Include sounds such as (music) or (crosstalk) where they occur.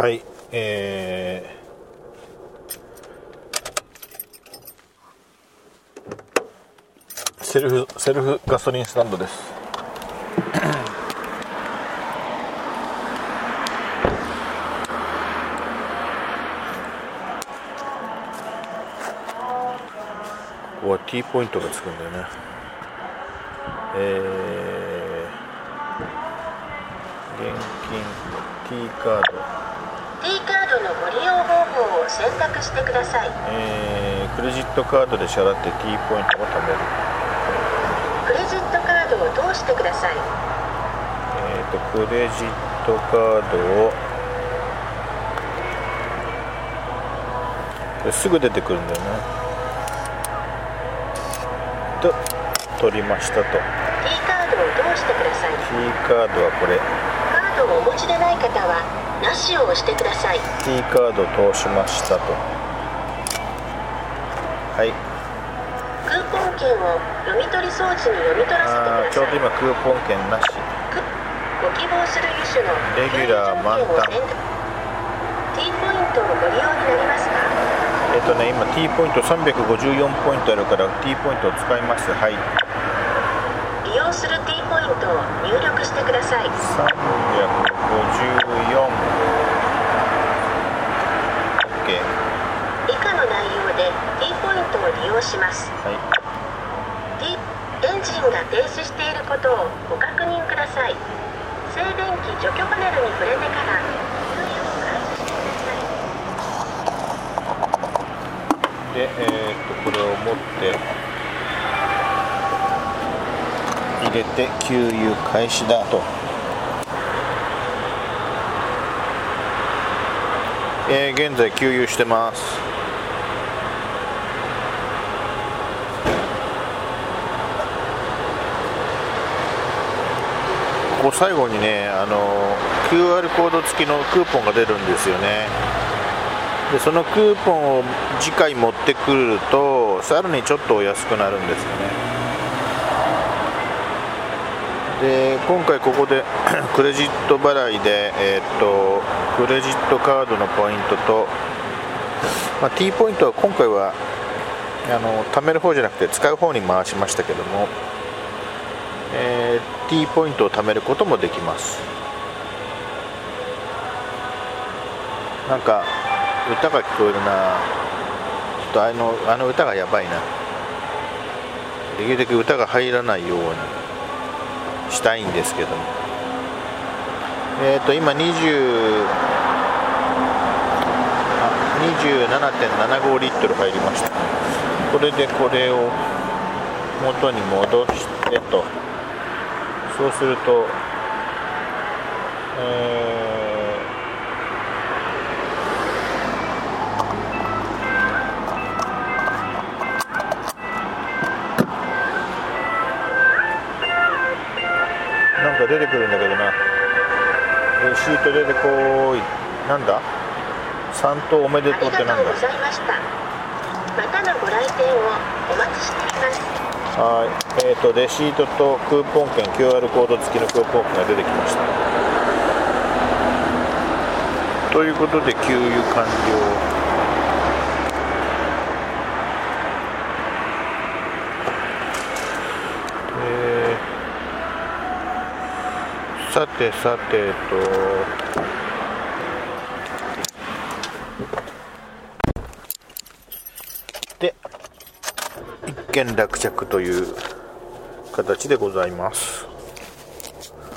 はい。えー、セルフセルフガソリンスタンドです。ここは T ポイントがつくんだよね。えー、現金 T カード。T カードのご利用方法を選択してください。えー、クレジットカードで支払って T ポイントを貯める。クレジットカードを通してください。えー、とクレジットカードをこれすぐ出てくるんだよね。と取りましたと。T カードを通してください。T カードはこれ。カードをお持ちでない方はなしを押してください。T カードを通しましたと。はい。クーポン券を読み取り装置に読み取らせてください。ちょうど今クーポン券なし。ご希望する種のレギュラー満タン。T ポイントをご利用になりますか？えっ、とね今 T ポイント354ポイントあるから T ポイントを使います。はい。利用する T ポイントを入力してください。354 OK 以下の内容で T ポイントを利用します。はい。エンジンが停止していることをご確認ください。静電気除去パネルに触れてから給油を開始してくださいで、えー、とこれを持って入れて給油開始だと、えー現在給油してますここ最後にねあの QR コード付きのクーポンが出るんですよね。でそのクーポンを次回持ってくるとさらにちょっとお安くなるんですよね。で今回ここで (coughs) クレジット払いで、えーっとクレジットカードのポイントと、まあ、T ポイントは今回はあの貯める方じゃなくて使う方に回しましたけども、T ポイントを貯めることもできます。なんか歌が聞こえるな。ちょっとあのあの歌がやばいな。できるだけ歌が入らないようにしたいんですけど。もえっ、と今20あ27.75リットル入りました。これでこれを元に戻してと。そうするとえーなんか出てくるんだけどな。レシート出てこーいなんだ？3等おめでとうってなんだ？りがとうございました。またのご来店をお待ちしています。はい、えーと、レシートとクーポン券、QR コード付きのクーポン券が出てきました。ということで、給油完了。さてさてと、で、件落着という形でございます。